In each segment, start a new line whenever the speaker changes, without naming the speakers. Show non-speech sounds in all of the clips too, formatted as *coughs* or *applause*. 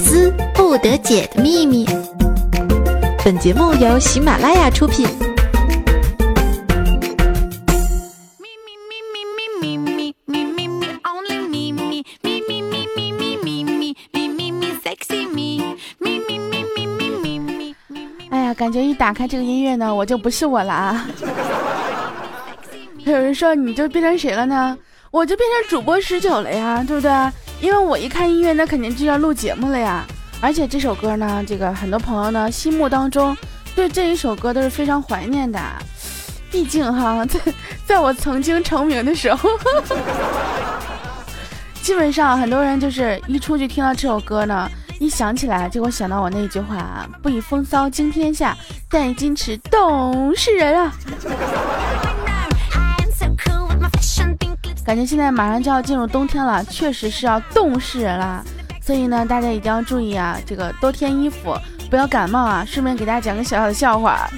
思不得解的秘密。本节目由喜马拉雅出品。
哎呀，感觉一打开这个音乐呢，我就不是我了啊！有人说你就变成谁了呢？我就变成主播十九了呀，对不对？因为我一看音乐，那肯定就要录节目了呀。而且这首歌呢，这个很多朋友呢心目当中对这一首歌都是非常怀念的。毕竟哈，在在我曾经成名的时候，*laughs* 基本上很多人就是一出去听到这首歌呢，一想起来就会想到我那一句话：不以风骚惊天下，但以矜持懂世人啊。*laughs* 感觉现在马上就要进入冬天了，确实是要冻死人啦。所以呢，大家一定要注意啊，这个多添衣服，不要感冒啊。顺便给大家讲个小小的笑话，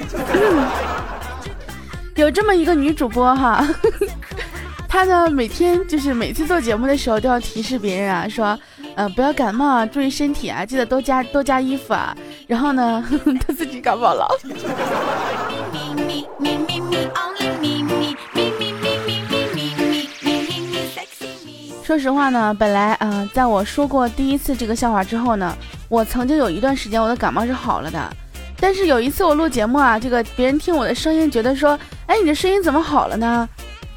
*laughs* 有这么一个女主播哈，*laughs* 她呢每天就是每次做节目的时候都要提示别人啊，说，呃，不要感冒啊，注意身体啊，记得多加多加衣服啊。然后呢，*laughs* 她自己感冒了。说实话呢，本来啊，在我说过第一次这个笑话之后呢，我曾经有一段时间我的感冒是好了的。但是有一次我录节目啊，这个别人听我的声音，觉得说，哎，你的声音怎么好了呢？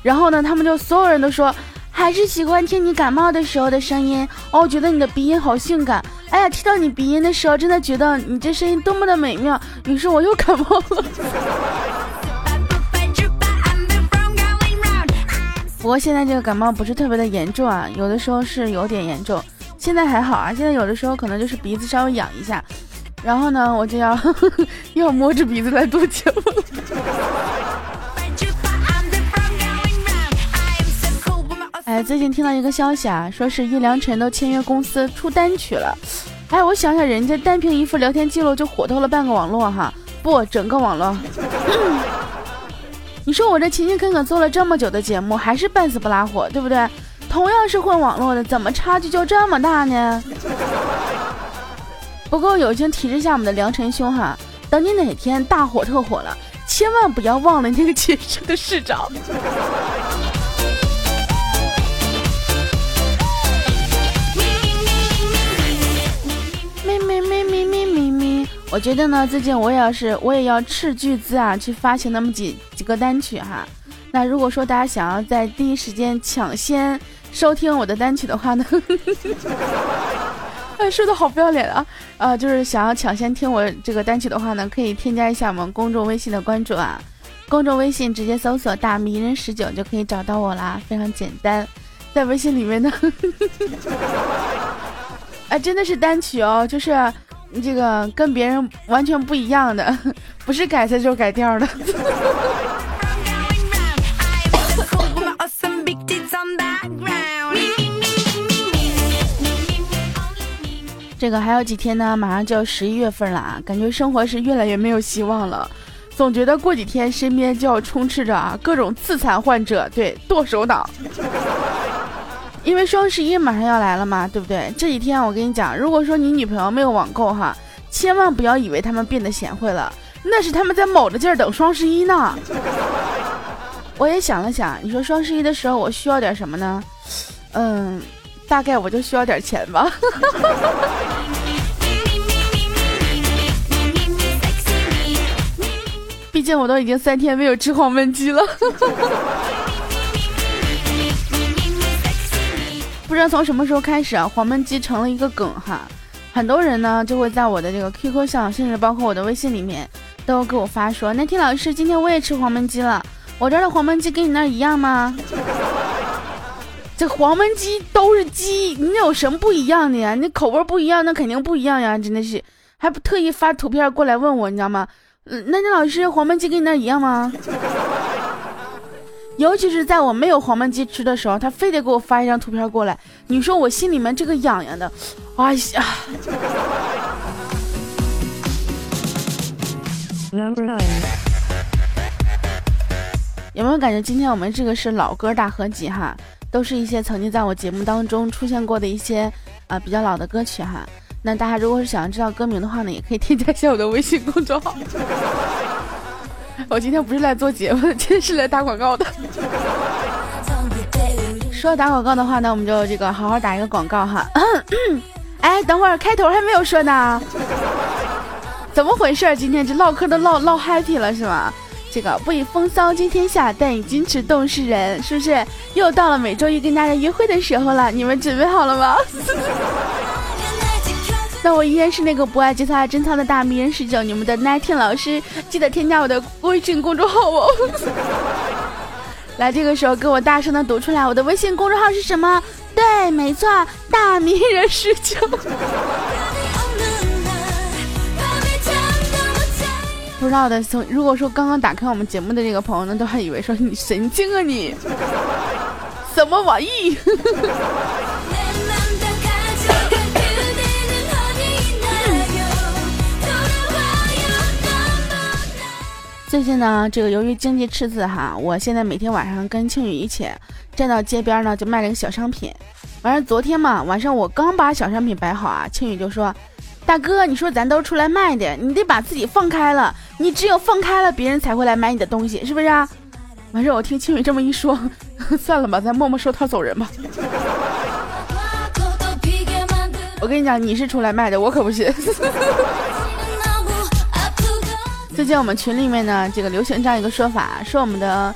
然后呢，他们就所有人都说，还是喜欢听你感冒的时候的声音哦，觉得你的鼻音好性感。哎呀，听到你鼻音的时候，真的觉得你这声音多么的美妙。于是我又感冒了。不过现在这个感冒不是特别的严重啊，有的时候是有点严重，现在还好啊。现在有的时候可能就是鼻子稍微痒一下，然后呢，我就要 *laughs* 要摸着鼻子来录节目。*laughs* 哎，最近听到一个消息啊，说是叶良辰都签约公司出单曲了。哎，我想想，人家单凭一副聊天记录就火透了半个网络哈，不，整个网络。你说我这勤勤恳恳做了这么久的节目，还是半死不拉活，对不对？同样是混网络的，怎么差距就这么大呢？*laughs* 不过友情提示下我们的良辰兄哈，等你哪天大火特火了，千万不要忘了那个寝室的市长。我觉得呢，最近我也要是我也要斥巨资啊，去发行那么几个单曲哈。那如果说大家想要在第一时间抢先收听我的单曲的话呢，*laughs* 哎，说的好不要脸啊！啊，就是想要抢先听我这个单曲的话呢，可以添加一下我们公众微信的关注啊。公众微信直接搜索“大迷人十九”就可以找到我啦，非常简单。在微信里面呢，*laughs* 哎，真的是单曲哦，就是。这个跟别人完全不一样的，不是改词就是改调的。这个还有几天呢？马上就要十一月份了啊，感觉生活是越来越没有希望了，总觉得过几天身边就要充斥着啊各种自残患者，对剁手党。*laughs* 因为双十一马上要来了嘛，对不对？这几天我跟你讲，如果说你女朋友没有网购哈，千万不要以为他们变得贤惠了，那是他们在卯着劲儿等双十一呢。*laughs* 我也想了想，你说双十一的时候我需要点什么呢？嗯，大概我就需要点钱吧。*laughs* 毕竟我都已经三天没有吃黄焖鸡了。*laughs* 不知道从什么时候开始啊，黄焖鸡成了一个梗哈，很多人呢就会在我的这个 QQ 上，甚至包括我的微信里面，都给我发说，那天老师今天我也吃黄焖鸡了，我这儿的黄焖鸡跟你那儿一样吗？这黄焖鸡都是鸡，你有什么不一样的呀？你口味不一样，那肯定不一样呀，真的是，还不特意发图片过来问我，你知道吗？嗯，那天老师黄焖鸡跟你那一样吗？*laughs* 尤其是在我没有黄焖鸡吃的时候，他非得给我发一张图片过来。你说我心里面这个痒痒的，哎呀！有没有感觉今天我们这个是老歌大合集哈？都是一些曾经在我节目当中出现过的一些啊比较老的歌曲哈。那大家如果是想要知道歌名的话呢，也可以添加一下我的微信公众号。*laughs* 我今天不是来做节目的，今天是来打广告的。*laughs* 说打广告的话呢，我们就这个好好打一个广告哈。*coughs* 哎，等会儿开头还没有说呢，怎么回事？今天这唠嗑都唠唠 happy 了是吗？这个不以风骚惊天下，但以矜持动世人，是不是？又到了每周一跟大家约会的时候了，你们准备好了吗？*laughs* 那我依然是那个不爱节操爱贞操的大迷人十九，你们的 nineteen 老师，记得添加我的微信公众号哦。*laughs* 来，这个时候跟我大声的读出来，我的微信公众号是什么？对，没错，大迷人十九。不知道的，从如果说刚刚打开我们节目的这个朋友呢，都还以为说你神经啊你，什么玩意？*laughs* 最近呢，这个由于经济赤字哈，我现在每天晚上跟庆宇一起站到街边呢，就卖了个小商品。完了昨天嘛，晚上我刚把小商品摆好啊，庆宇就说。大哥，你说咱都出来卖的，你得把自己放开了。你只有放开了，别人才会来买你的东西，是不是啊？完事我听青雨这么一说，*laughs* 算了吧，咱默默收摊走人吧。我跟你讲，你是出来卖的，我可不信。*laughs* 最近我们群里面呢，这个流行这样一个说法，说我们的，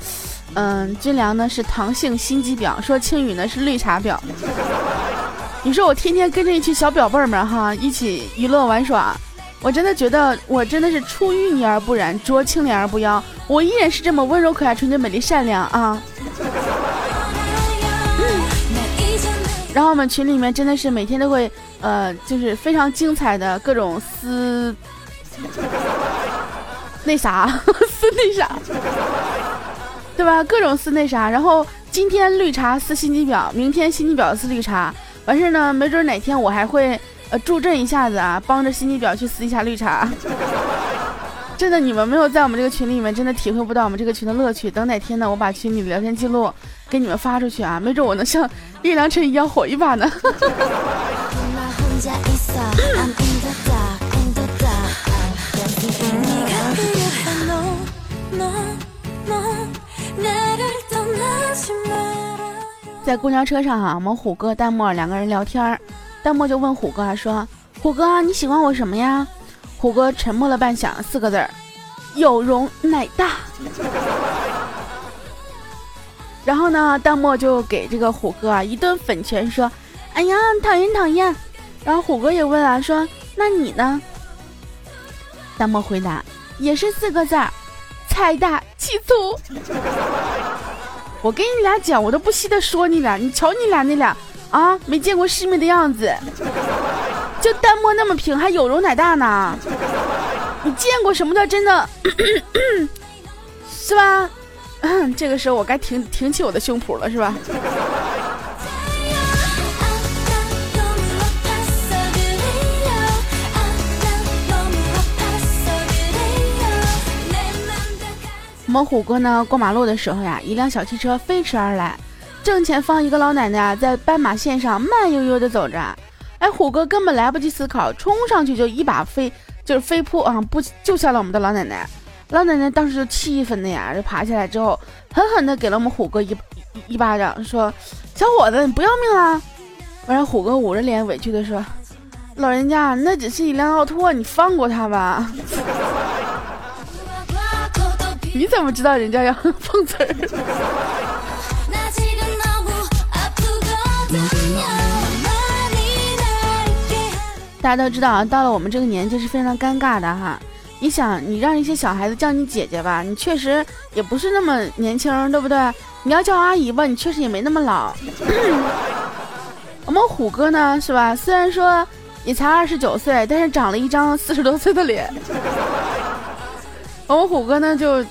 嗯，军粮呢是糖性心机婊，说青雨呢是绿茶婊。你说我天天跟着一群小表妹们哈一起娱乐玩耍，我真的觉得我真的是出淤泥而不染，濯清涟而不妖，我依然是这么温柔可爱、纯洁美丽善良啊。然后我们群里面真的是每天都会呃，就是非常精彩的各种撕，那啥 *laughs* 撕那啥，对吧？各种撕那啥。然后今天绿茶撕心机婊，明天心机婊撕绿茶。完事呢，没准哪天我还会呃助阵一下子啊，帮着心机婊去撕一下绿茶。*laughs* 真的，你们没有在我们这个群里面，真的体会不到我们这个群的乐趣。等哪天呢，我把群里的聊天记录给你们发出去啊，没准我能像叶良辰一样火一把呢。*laughs* 在公交车上啊，我们虎哥、淡漠两个人聊天儿，淡漠就问虎哥说：“虎哥，你喜欢我什么呀？”虎哥沉默了半晌，四个字儿：“有容乃大。*laughs* ”然后呢，淡漠就给这个虎哥啊一顿粉拳，说：“哎呀，讨厌讨厌。”然后虎哥也问啊，说：“那你呢？”淡漠回答：“也是四个字儿，财大气粗。” *laughs* 我跟你俩讲，我都不稀得说你俩。你瞧你俩那俩啊，没见过世面的样子，就单摸那么平，还有容乃大呢。你见过什么叫真的，*clears throat* 是吧？*clears throat* 这个时候我该挺挺起我的胸脯了，是吧？我们虎哥呢过马路的时候呀，一辆小汽车飞驰而来，正前方一个老奶奶啊在斑马线上慢悠悠的走着，哎，虎哥根本来不及思考，冲上去就一把飞就是飞扑啊，不救下了我们的老奶奶。老奶奶当时就气愤的呀，就爬起来之后，狠狠的给了我们虎哥一一巴掌，说：“小伙子，你不要命了？”完了，虎哥捂着脸委屈的说：“老人家，那只是一辆奥拓，你放过他吧。” *laughs* 你怎么知道人家要碰瓷儿？大家都知道啊，到了我们这个年纪是非常尴尬的哈。你想，你让一些小孩子叫你姐姐吧，你确实也不是那么年轻，对不对？你要叫阿姨吧，你确实也没那么老。*clears throat* 我们虎哥呢，是吧？虽然说也才二十九岁，但是长了一张四十多岁的脸。我们虎哥呢，就。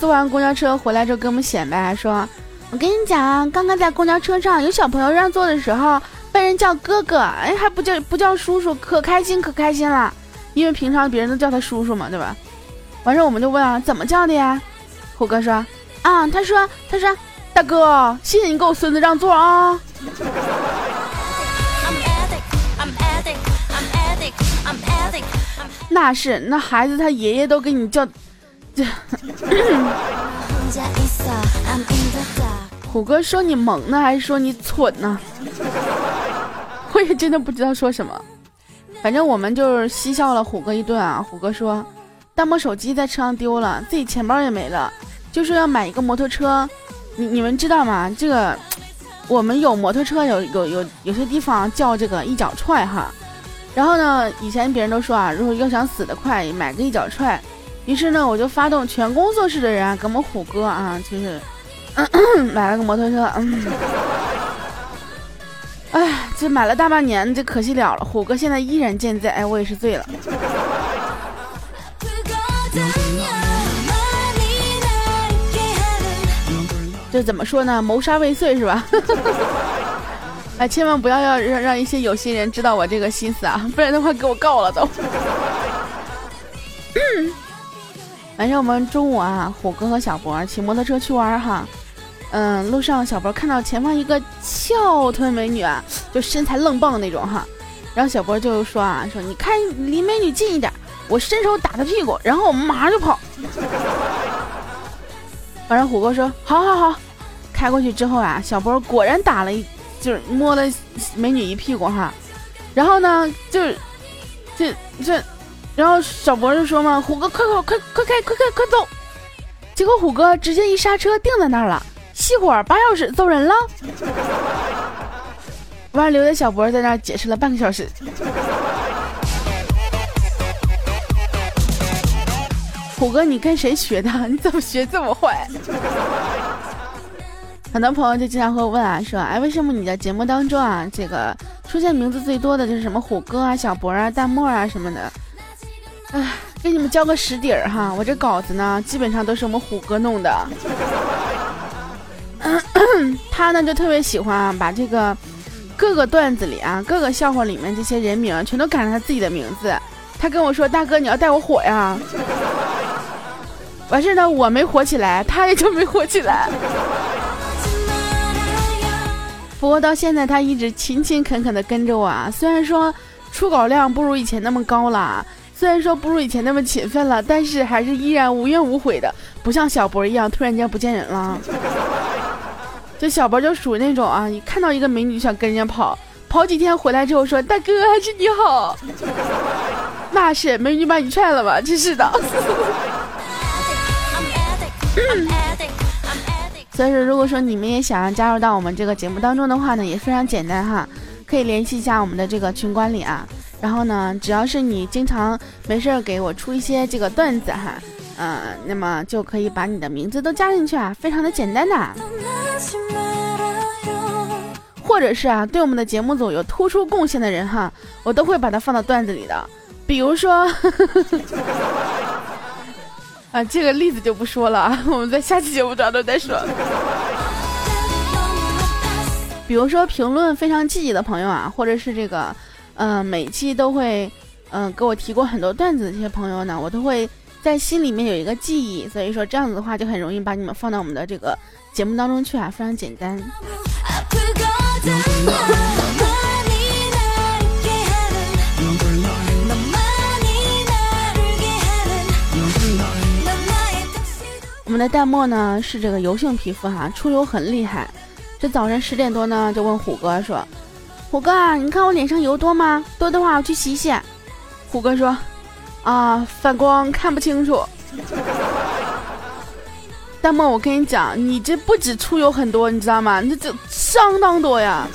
坐完公交车回来之后，跟我们显摆说：“我跟你讲，刚刚在公交车上有小朋友让座的时候，被人叫哥哥，哎，还不叫不叫叔叔，可开心可开心了。因为平常别人都叫他叔叔嘛，对吧？完事我们就问啊，怎么叫的呀？虎哥说：啊，他说他说大哥，谢谢你给我孙子让座啊。”那是，那孩子他爷爷都给你叫，这。这 *laughs* 虎哥说你萌呢，还是说你蠢呢？*laughs* 我也真的不知道说什么。反正我们就是嬉笑了虎哥一顿啊。虎哥说，弹幕手机在车上丢了，自己钱包也没了，就说要买一个摩托车。你你们知道吗？这个我们有摩托车，有有有有些地方叫这个一脚踹哈。然后呢，以前别人都说啊，如果要想死得快，买个一脚踹。于是呢，我就发动全工作室的人啊，给我们虎哥啊，就是。*coughs* 买了个摩托车，嗯，哎，这买了大半年，这可惜了了。虎哥现在依然健在，哎，我也是醉了。这怎么说呢？谋杀未遂是吧？*laughs* 哎，千万不要要让让一些有心人知道我这个心思啊，不然的话给我告了都。*coughs* 嗯反正我们中午啊，虎哥和小博骑摩托车去玩哈。嗯，路上小博看到前方一个翘臀美女啊，就身材愣棒那种哈，然后小博就说啊，说你看离美女近一点，我伸手打她屁股，然后我们马上就跑。反正虎哥说好好好，开过去之后啊，小博果然打了一，就是摸了美女一屁股哈，然后呢，就是这这，然后小博就说嘛，虎哥快快快快开快开快走，结果虎哥直接一刹车定在那儿了。熄火，拔钥匙，走人了。完，留的小博在那解释了半个小时。虎哥，你跟谁学的？你怎么学这么坏？很多朋友就经常会问啊，说，哎，为什么你的节目当中啊，这个出现名字最多的就是什么虎哥啊、小博啊、弹幕啊什么的？哎，给你们交个实底儿哈，我这稿子呢，基本上都是我们虎哥弄的。*coughs* 他呢就特别喜欢，把这个各个段子里啊、各个笑话里面这些人名全都改成他自己的名字。他跟我说：“大哥，你要带我火呀！”完事呢，我没火起来，他也就没火起来。不过到现在，他一直勤勤恳恳的跟着我啊。虽然说出稿量不如以前那么高了，虽然说不如以前那么勤奋了，但是还是依然无怨无悔的，不像小博一样突然间不见人了。这小博就属于那种啊，你看到一个美女想跟人家跑，跑几天回来之后说：“大哥，还是你好。”那是美女把你踹了吧？真是的。*laughs* 所以说，如果说你们也想要加入到我们这个节目当中的话呢，也非常简单哈，可以联系一下我们的这个群管理啊。然后呢，只要是你经常没事儿给我出一些这个段子哈。嗯，那么就可以把你的名字都加进去啊，非常的简单的。或者是啊，对我们的节目组有突出贡献的人哈，我都会把它放到段子里的。比如说，*laughs* 啊，这个例子就不说了啊，我们在下期节目当中再说。比如说评论非常积极的朋友啊，或者是这个，嗯，每期都会，嗯，给我提过很多段子的这些朋友呢，我都会。在心里面有一个记忆，所以说这样子的话就很容易把你们放到我们的这个节目当中去啊，非常简单。我们的弹幕呢是这个油性皮肤哈，出油很厉害。这早晨十点多呢就问虎哥说：“虎哥，你看我脸上油多吗？多的话我去洗洗。”虎哥说。啊，反光看不清楚。大梦，我跟你讲，你这不止出油很多，你知道吗？你这相当多呀。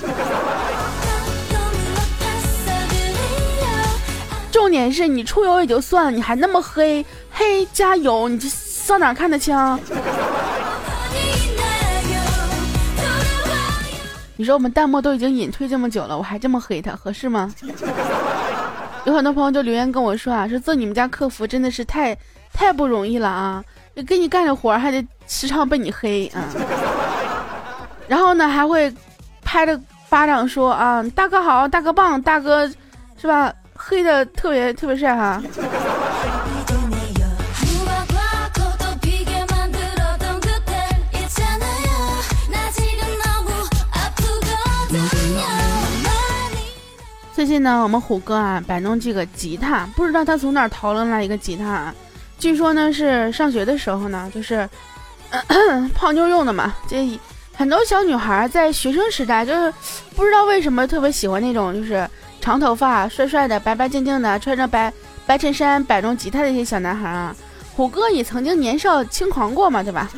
重点是你出油也就算了，你还那么黑，黑加油，你这上哪看得清？你说我们弹幕都已经隐退这么久了，我还这么黑他，合适吗？有很多朋友就留言跟我说啊，说做你们家客服真的是太太不容易了啊，给你干着活还得时常被你黑啊，然后呢还会拍着巴掌说啊，大哥好，大哥棒，大哥是吧？黑的特别特别帅哈。最近呢，我们虎哥啊摆弄这个吉他，不知道他从哪儿淘了来一个吉他，据说呢是上学的时候呢，就是 *coughs* 泡妞用的嘛。这很多小女孩在学生时代就是不知道为什么特别喜欢那种就是长头发、帅帅的、白白净净的，穿着白白衬衫摆弄吉他的一些小男孩啊。虎哥也曾经年少轻狂过嘛，对吧？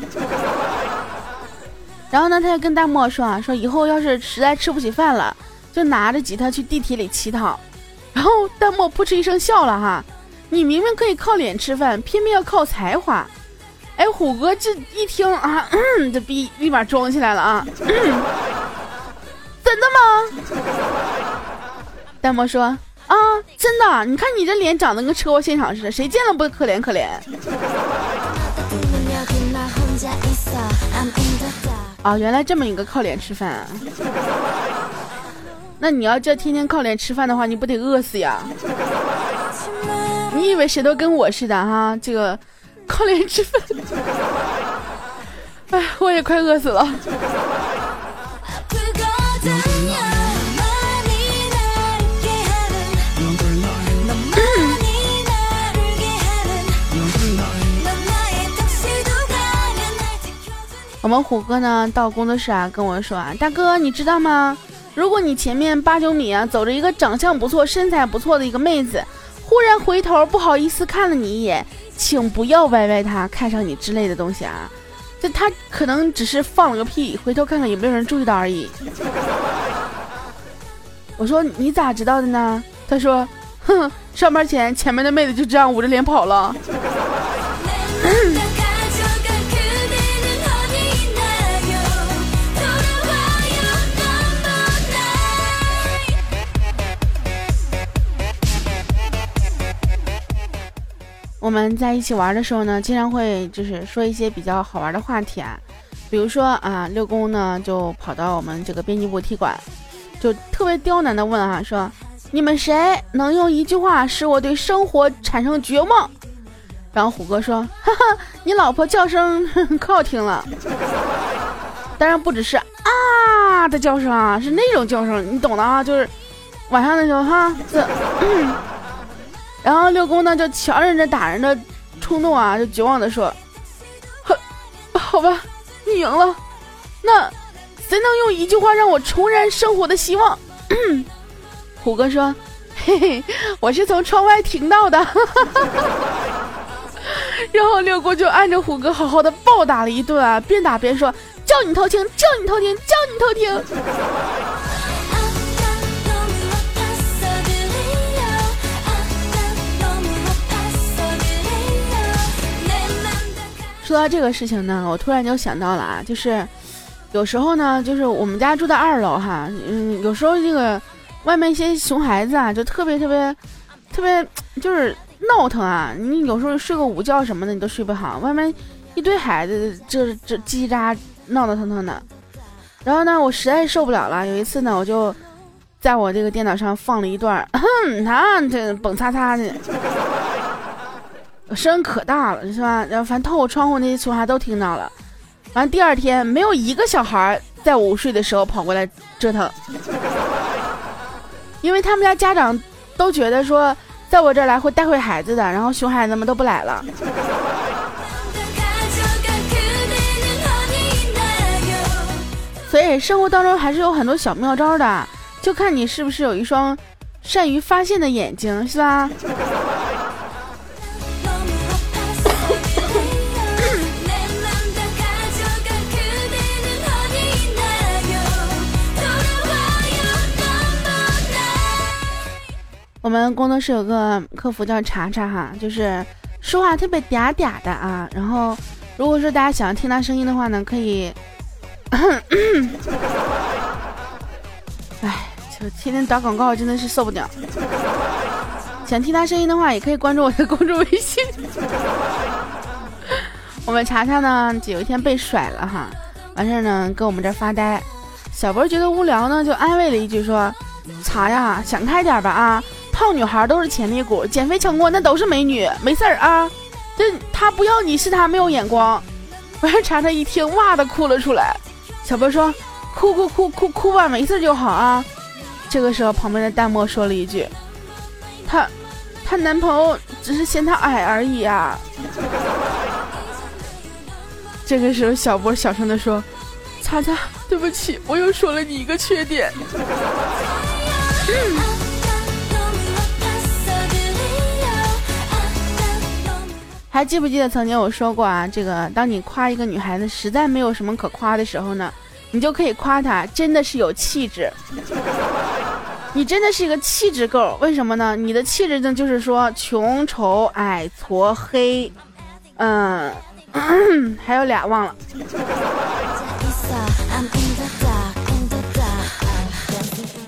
*laughs* 然后呢，他就跟大漠说啊，说以后要是实在吃不起饭了。就拿着吉他去地铁里乞讨，*laughs* 然后弹幕扑哧一声笑了哈，你明明可以靠脸吃饭，偏偏要靠才华。哎，虎哥这一听啊，这逼立马装起来了啊，真的吗？弹幕说啊，真的，你看你这脸长得跟车祸现场似的，谁见了不可怜可怜？啊，原来这么一个靠脸吃饭啊。那你要这天天靠脸吃饭的话，你不得饿死呀？你以为谁都跟我似的哈？这个靠脸吃饭，*laughs* 哎，我也快饿死了。*clears throat* 我们虎哥呢，到工作室啊，跟我说啊，大哥，你知道吗？如果你前面八九米啊走着一个长相不错、身材不错的一个妹子，忽然回头不好意思看了你一眼，请不要歪歪她看上你之类的东西啊，这他可能只是放了个屁，回头看看有没有人注意到而已。*laughs* 我说你咋知道的呢？他说，哼，上班前前面的妹子就这样捂着脸跑了。*laughs* *laughs* 我们在一起玩的时候呢，经常会就是说一些比较好玩的话题啊，比如说啊，六公呢就跑到我们这个编辑部踢馆，就特别刁难的问啊，说你们谁能用一句话使我对生活产生绝望？然后虎哥说，哈哈，你老婆叫声可好听了，当然不只是啊的叫声啊，*laughs* 是那种叫声，你懂的啊，就是晚上的时候哈这。然后六公呢就强忍着打人的冲动啊，就绝望的说：“好吧，你赢了。那谁能用一句话让我重燃生活的希望？” *clears throat* 虎哥说：“嘿嘿，我是从窗外听到的。*laughs* ”然后六公就按着虎哥好好的暴打了一顿啊，边打边说：“叫你偷听，叫你偷听，叫你偷听。”说到这个事情呢，我突然就想到了啊，就是有时候呢，就是我们家住在二楼哈，嗯，有时候这个外面一些熊孩子啊，就特别特别特别就是闹腾啊，你有时候睡个午觉什么的，你都睡不好，外面一堆孩子这这叽叽喳闹闹腾腾的，然后呢，我实在受不了了，有一次呢，我就在我这个电脑上放了一段，*laughs* 他这蹦擦擦的。声音可大了，是吧？然后反正透过窗户那些熊孩都听到了。完第二天没有一个小孩在午睡的时候跑过来折腾，因为他们家家长都觉得说，在我这来会带回孩子的，然后熊孩子们都不来了。所以生活当中还是有很多小妙招的，就看你是不是有一双善于发现的眼睛，是吧？我们工作室有个客服叫查查哈，就是说话特别嗲嗲的啊。然后，如果说大家想要听他声音的话呢，可以，*coughs* 哎，就天天打广告真的是受不了。想听他声音的话，也可以关注我的公众微信。我们查查呢，有一天被甩了哈，完事儿呢，跟我们这儿发呆。小博觉得无聊呢，就安慰了一句说：“查呀，想开点吧啊。”胖女孩都是潜力股，减肥成功那都是美女，没事儿啊。这他不要你是他没有眼光。完事查查一听，哇的哭了出来。小波说：“哭哭哭哭哭吧，没事就好啊。”这个时候，旁边的弹幕说了一句：“她，她男朋友只是嫌她矮而已啊。”这个时候，小波小声的说：“查查，对不起，我又说了你一个缺点。”还记不记得曾经我说过啊？这个，当你夸一个女孩子实在没有什么可夸的时候呢，你就可以夸她真的是有气质。*laughs* 你真的是一个气质够，为什么呢？你的气质呢，就是说穷、丑、矮、矬、黑，嗯，*clears throat* 还有俩忘了。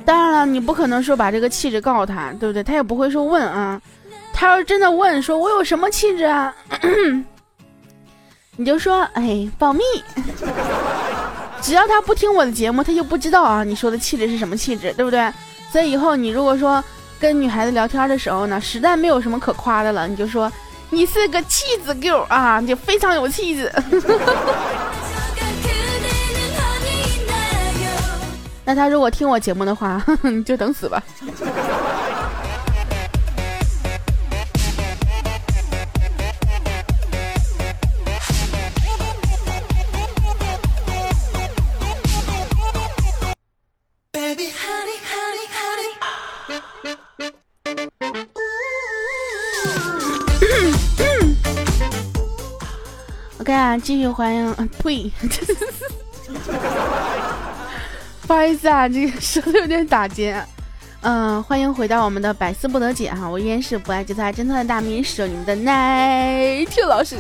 当然了，你不可能说把这个气质告诉他，对不对？他也不会说问啊。他要是真的问说：“我有什么气质啊？” *clears throat* 你就说：“哎，保密。*laughs* ”只要他不听我的节目，他就不知道啊。你说的气质是什么气质，对不对？所以以后你如果说跟女孩子聊天的时候呢，实在没有什么可夸的了，你就说：“你是个气质 girl 啊，你非常有气质。*laughs* ”那他如果听我节目的话，*laughs* 你就等死吧。继续欢迎，呸，*laughs* 不好意思啊，这个舌头有点打结。嗯，欢迎回到我们的百思不得解哈，我依然是不爱节操、真的大名手，你们的奶听老师。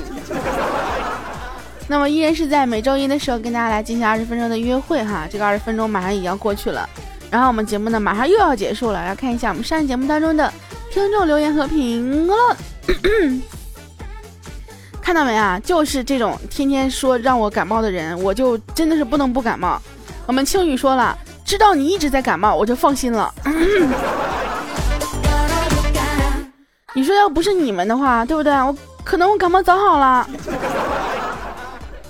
那么依然是在每周一的时候跟大家来进行二十分钟的约会哈，这个二十分钟马上也要过去了，然后我们节目呢马上又要结束了，来看一下我们上一节目当中的听众留言和评论。看到没啊？就是这种天天说让我感冒的人，我就真的是不能不感冒。我们青雨说了，知道你一直在感冒，我就放心了。*clears throat* 你说要不是你们的话，对不对？我可能我感冒早好了。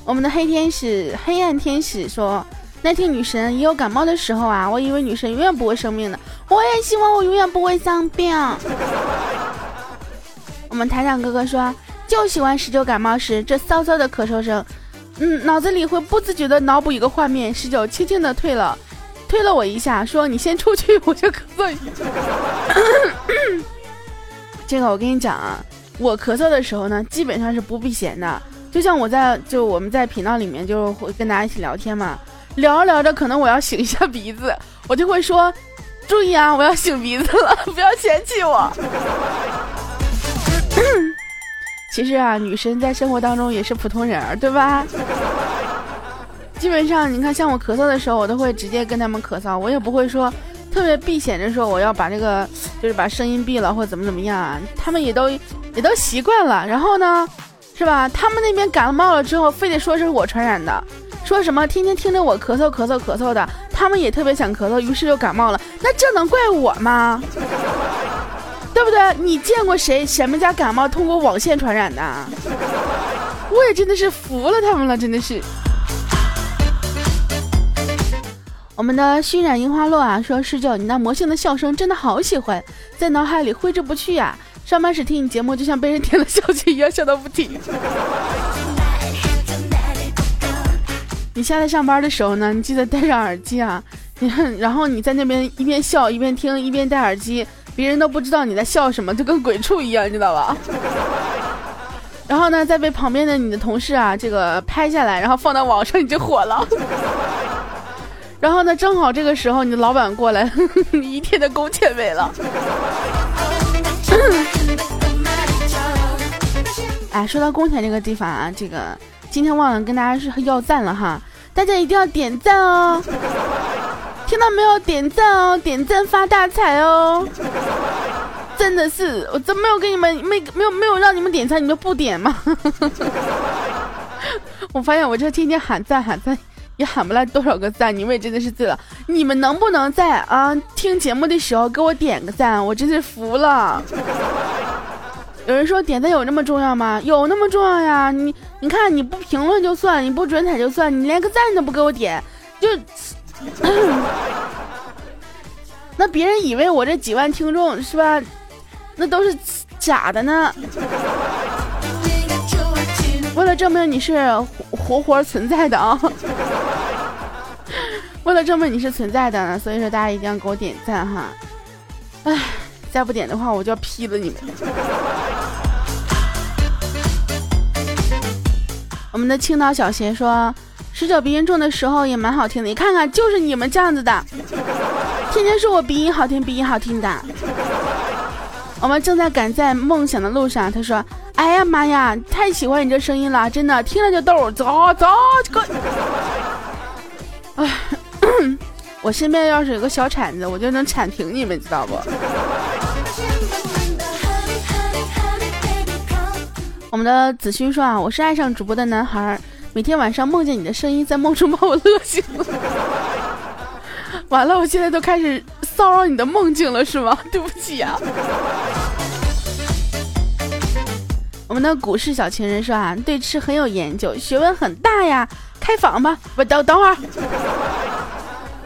我们的黑天使、黑暗天使说，那天女神也有感冒的时候啊，我以为女神永远不会生病的，我也希望我永远不会生病。我们台长哥哥说。就喜欢十九感冒时这骚骚的咳嗽声，嗯，脑子里会不自觉的脑补一个画面：十九轻轻的推了，推了我一下，说：“你先出去，我就咳嗽。”这个我跟你讲啊，我咳嗽的时候呢，基本上是不避嫌的。就像我在就我们在频道里面就会跟大家一起聊天嘛，聊着聊着，可能我要擤一下鼻子，我就会说：“注意啊，我要擤鼻子了，不要嫌弃我。”其实啊，女神在生活当中也是普通人儿，对吧？基本上，你看，像我咳嗽的时候，我都会直接跟他们咳嗽，我也不会说特别避嫌的说我要把这个，就是把声音闭了或怎么怎么样啊。他们也都也都习惯了。然后呢，是吧？他们那边感冒了之后，非得说是我传染的，说什么天天听着我咳嗽咳嗽咳嗽的，他们也特别想咳嗽，于是就感冒了。那这能怪我吗？对不对？你见过谁谁们家感冒通过网线传染的？我也真的是服了他们了，真的是。我们的熏染樱花落啊，说十九，你那魔性的笑声真的好喜欢，在脑海里挥之不去呀。上班时听你节目，就像被人点了笑气一样，笑到不停。你下来上班的时候呢，你记得戴上耳机啊。然后你在那边一边笑一边听，一边戴耳机。别人都不知道你在笑什么，就跟鬼畜一样，你知道吧？*laughs* 然后呢，再被旁边的你的同事啊，这个拍下来，然后放到网上，你就火了。*laughs* 然后呢，正好这个时候你的老板过来，*laughs* 一天的工钱没了。*coughs* 哎，说到工钱这个地方啊，这个今天忘了跟大家是要赞了哈，大家一定要点赞哦。听到没有？点赞哦，点赞发大财哦！真的是，我真没有给你们没没有没有让你们点赞，你们不点吗？*laughs* 我发现我这天天喊赞喊赞，也喊不来多少个赞，你们也真的是醉了。你们能不能在啊听节目的时候给我点个赞？我真是服了。有人说点赞有那么重要吗？有那么重要呀！你你看你不评论就算，你不转采就算，你连个赞都不给我点，就。*laughs* 那别人以为我这几万听众是吧？那都是假的呢。为了证明你是活活存在的啊！*laughs* 为了证明你是存在的，所以说大家一定要给我点赞哈！哎，再不点的话，我就要劈了你们。*laughs* 我们的青岛小贤说，十九鼻音重的时候也蛮好听的，你看看，就是你们这样子的，天天说我鼻音好听，鼻音好听的。我们正在赶在梦想的路上，他说。哎呀妈呀！太喜欢你这声音了，真的听了就逗。走走，这个。哎，*coughs* 我身边要是有个小铲子，我就能铲平你们，知道不？我们的子勋说啊，我是爱上主播的男孩，每天晚上梦见你的声音，在梦中把我乐醒了。*laughs* 完了，我现在都开始骚扰你的梦境了，是吗？*laughs* 对不起啊。我们的股市小情人说啊，对吃很有研究，学问很大呀，开房吧！不等等会儿，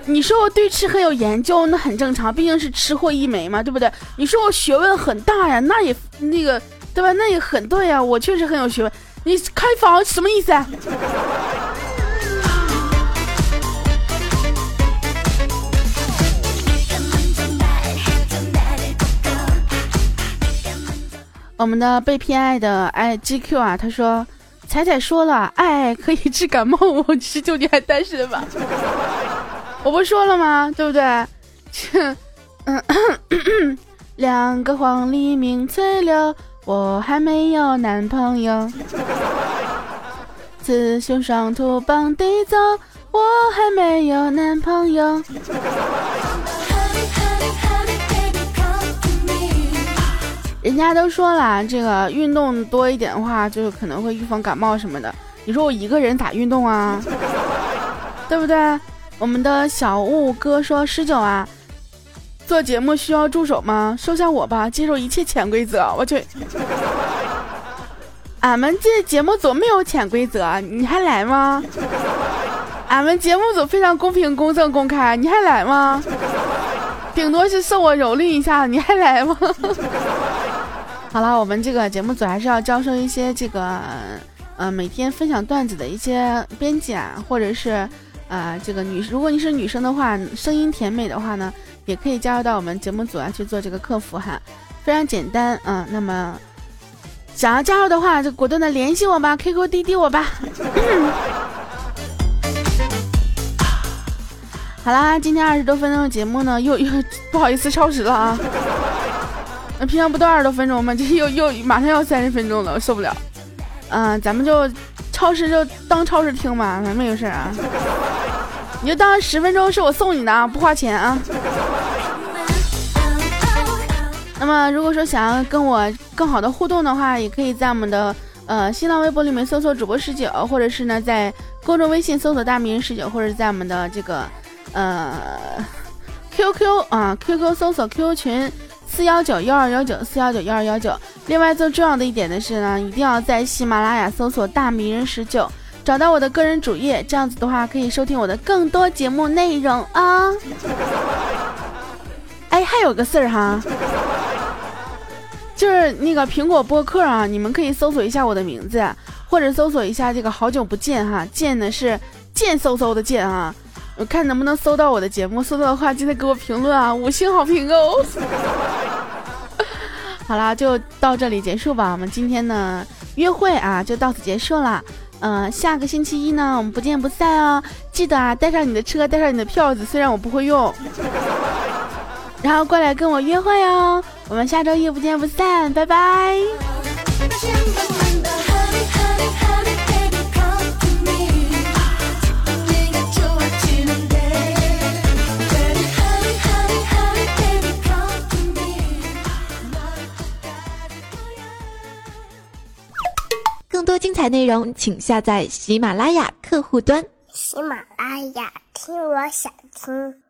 你说我对吃很有研究，那很正常，毕竟是吃货一枚嘛，对不对？你说我学问很大呀，那也那个对吧？那也很对呀，我确实很有学问。你开房什么意思？我们的被偏爱的爱 GQ 啊，他说：“彩彩说了，爱可以治感冒，我是就你还单身吧？*laughs* 我不说了吗？对不对？嗯，*coughs* 两个黄鹂鸣翠柳，我还没有男朋友。雌雄双兔傍地走，我还没有男朋友。”人家都说了，这个运动多一点的话，就是可能会预防感冒什么的。你说我一个人咋运动啊？*laughs* 对不对？我们的小雾哥说：“十九啊，做节目需要助手吗？收下我吧，接受一切潜规则。”我去，*laughs* 俺们这节目组没有潜规则，你还来吗？俺们节目组非常公平、公正、公开，你还来吗？顶多是受我蹂躏一下，你还来吗？*laughs* 好了，我们这个节目组还是要招收一些这个，呃，每天分享段子的一些编辑啊，或者是，呃，这个女，如果你是女生的话，声音甜美的话呢，也可以加入到我们节目组啊去做这个客服哈，非常简单啊。那么想要加入的话，就果断的联系我吧，QQ 滴滴我吧。好啦，今天二十多分钟的节目呢，又 *laughs* 又不好意思超时了啊。那平常不都二十多分钟吗？这又又马上要三十分钟了，我受不了。嗯，咱们就超时就当超时听吧，咱没有事啊。你就当十分钟是我送你的啊，不花钱啊。那么如果说想要跟我更好的互动的话，也可以在我们的呃新浪微博里面搜索主播十九，或者是呢在公众微信搜索大名人十九，或者在我们的这个呃 QQ 啊 QQ 搜索 QQ 群。四幺九幺二幺九四幺九幺二幺九。另外，最重要的一点的是呢，一定要在喜马拉雅搜索“大名人十九”，找到我的个人主页，这样子的话可以收听我的更多节目内容啊。哎，还有个事儿哈，就是那个苹果播客啊，你们可以搜索一下我的名字，或者搜索一下这个“好久不见”哈，见的是贱嗖嗖的贱啊。我看能不能搜到我的节目，搜到的话记得给我评论啊，五星好评哦。*laughs* 好啦，就到这里结束吧。我们今天呢约会啊就到此结束了。嗯，下个星期一呢我们不见不散哦。记得啊带上你的车，带上你的票子，虽然我不会用，然后过来跟我约会哦。我们下周一不见不散，拜拜。
更多精彩内容，请下载喜马拉雅客户端。
喜马拉雅，听我想听。